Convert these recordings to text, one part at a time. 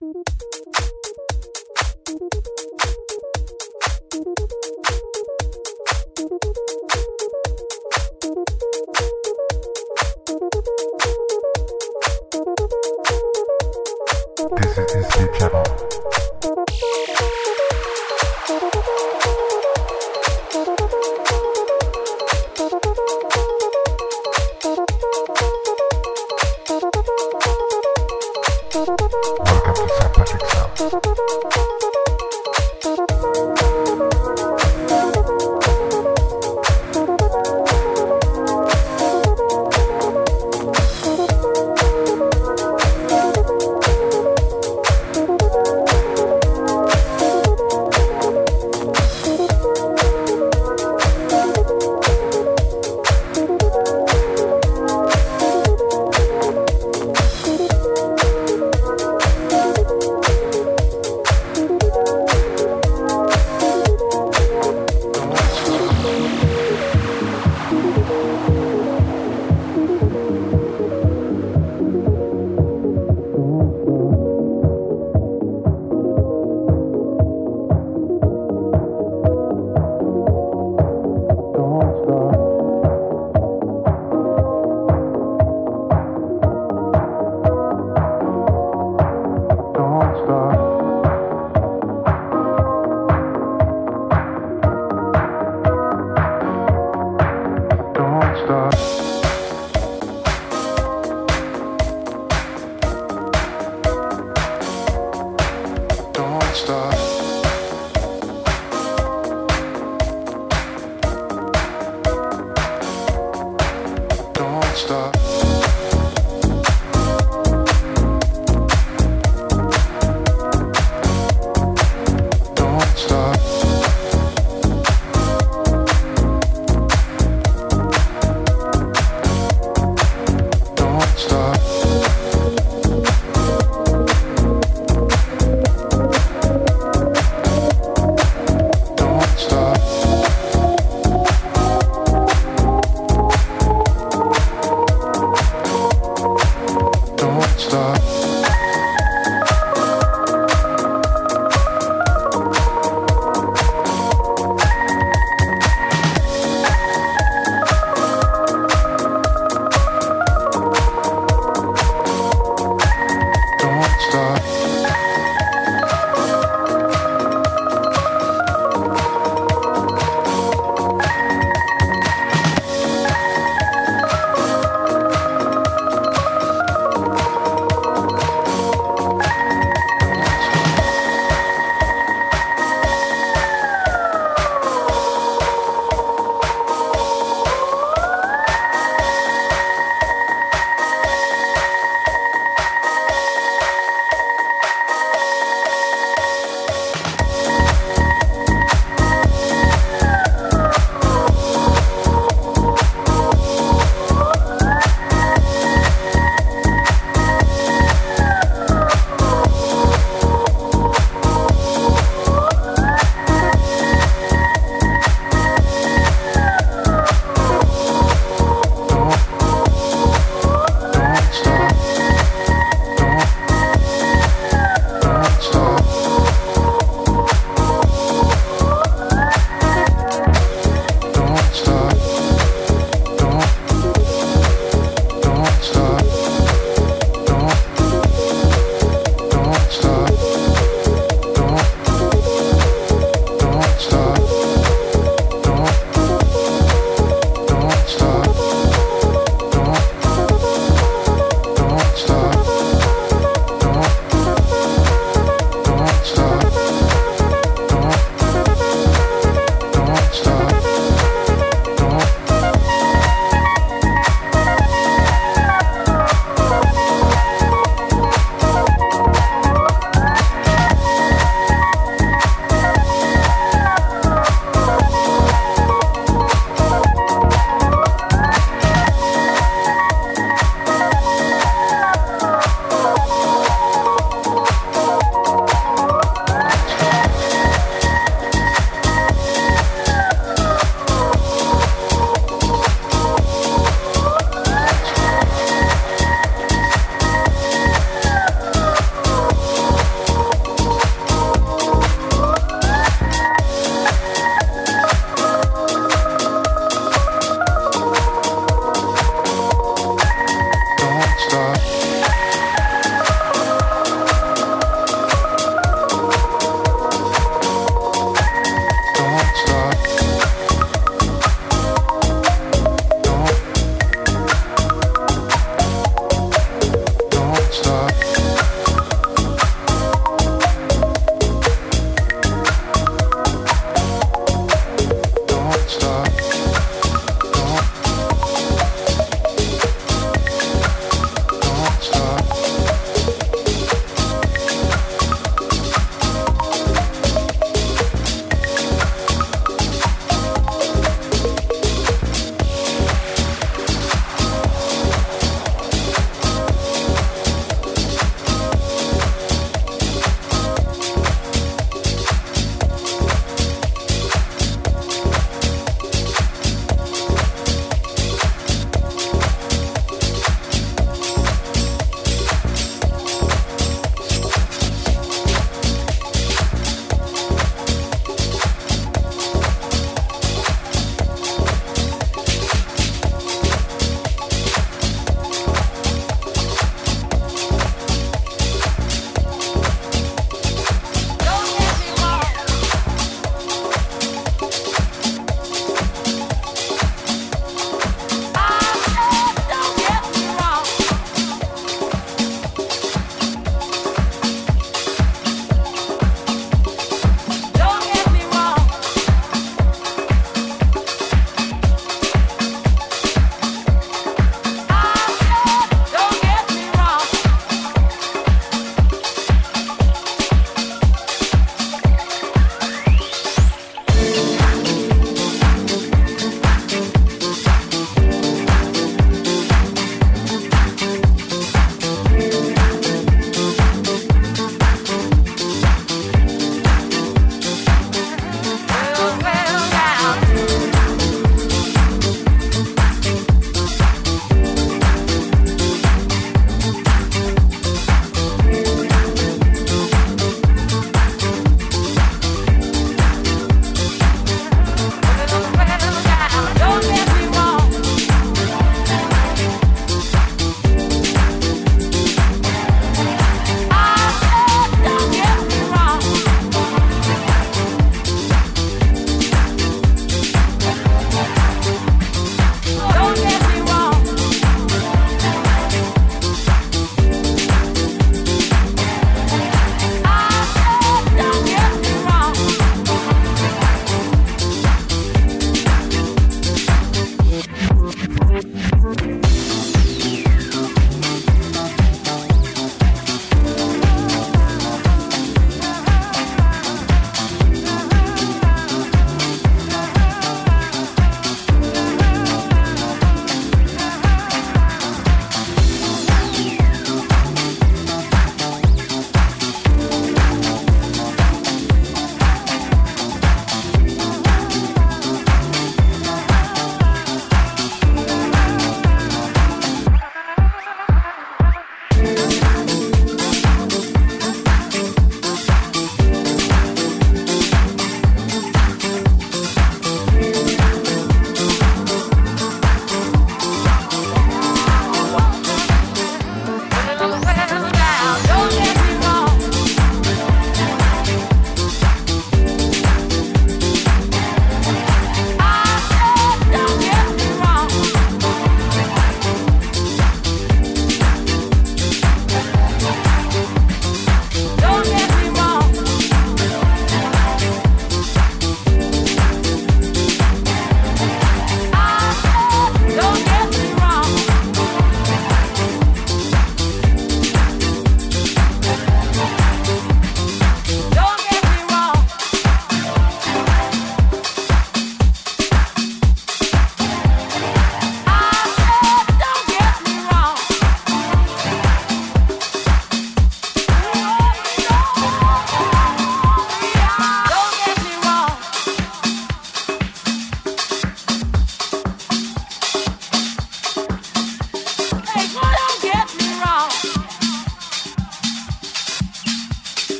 This is Escape Channel.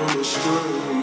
understand.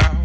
Don't